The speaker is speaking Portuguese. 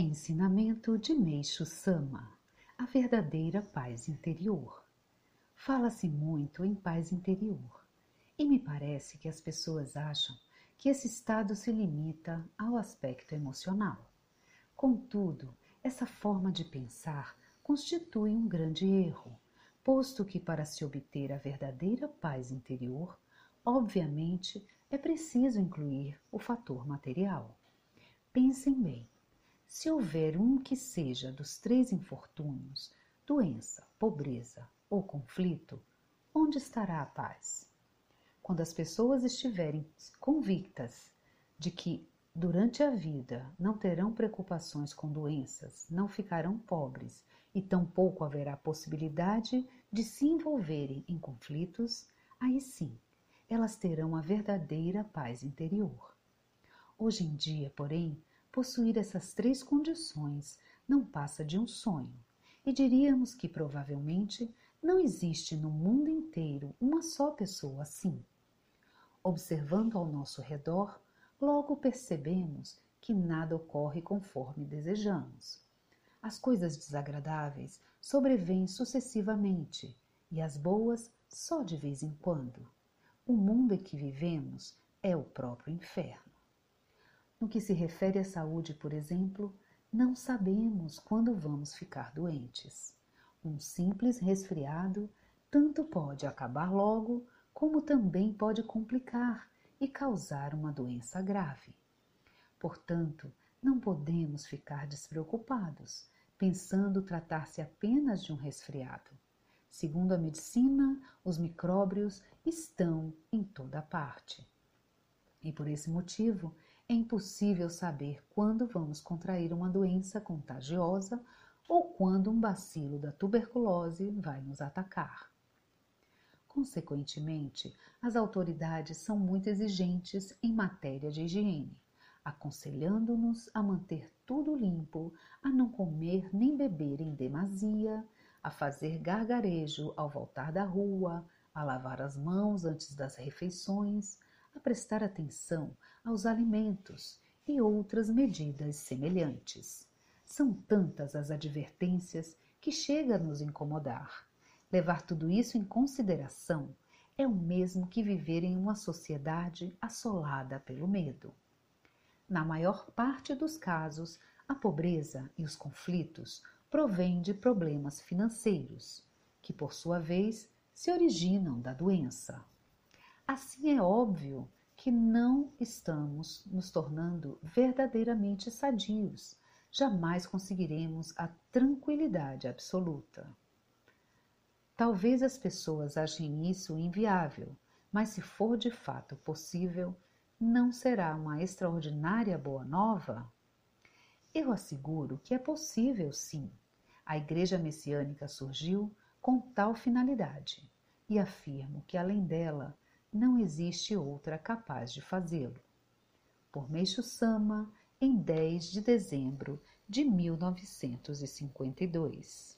Ensinamento de Meixo Sama A verdadeira paz interior. Fala-se muito em paz interior e me parece que as pessoas acham que esse estado se limita ao aspecto emocional. Contudo, essa forma de pensar constitui um grande erro, posto que para se obter a verdadeira paz interior, obviamente é preciso incluir o fator material. Pensem bem se houver um que seja dos três infortúnios, doença, pobreza ou conflito, onde estará a paz? Quando as pessoas estiverem convictas de que durante a vida não terão preocupações com doenças, não ficarão pobres e tampouco haverá possibilidade de se envolverem em conflitos, aí sim elas terão a verdadeira paz interior. Hoje em dia, porém, possuir essas três condições não passa de um sonho, e diríamos que provavelmente não existe no mundo inteiro uma só pessoa assim. Observando ao nosso redor, logo percebemos que nada ocorre conforme desejamos. As coisas desagradáveis sobrevêm sucessivamente e as boas só de vez em quando. O mundo em que vivemos é o próprio inferno. No que se refere à saúde, por exemplo, não sabemos quando vamos ficar doentes. Um simples resfriado tanto pode acabar logo, como também pode complicar e causar uma doença grave. Portanto, não podemos ficar despreocupados, pensando tratar-se apenas de um resfriado. Segundo a medicina, os micróbios estão em toda parte. E por esse motivo, é impossível saber quando vamos contrair uma doença contagiosa ou quando um bacilo da tuberculose vai nos atacar. Consequentemente, as autoridades são muito exigentes em matéria de higiene, aconselhando-nos a manter tudo limpo, a não comer nem beber em demasia, a fazer gargarejo ao voltar da rua, a lavar as mãos antes das refeições, a prestar atenção aos alimentos e outras medidas semelhantes. São tantas as advertências que chega a nos incomodar. Levar tudo isso em consideração é o mesmo que viver em uma sociedade assolada pelo medo. Na maior parte dos casos, a pobreza e os conflitos provêm de problemas financeiros, que por sua vez se originam da doença. Assim é óbvio que não estamos nos tornando verdadeiramente sadios. Jamais conseguiremos a tranquilidade absoluta. Talvez as pessoas achem isso inviável, mas se for de fato possível, não será uma extraordinária boa nova? Eu asseguro que é possível sim. A Igreja Messiânica surgiu com tal finalidade e afirmo que além dela não existe outra capaz de fazê-lo. Por Meixo Sama, em 10 de dezembro de 1952.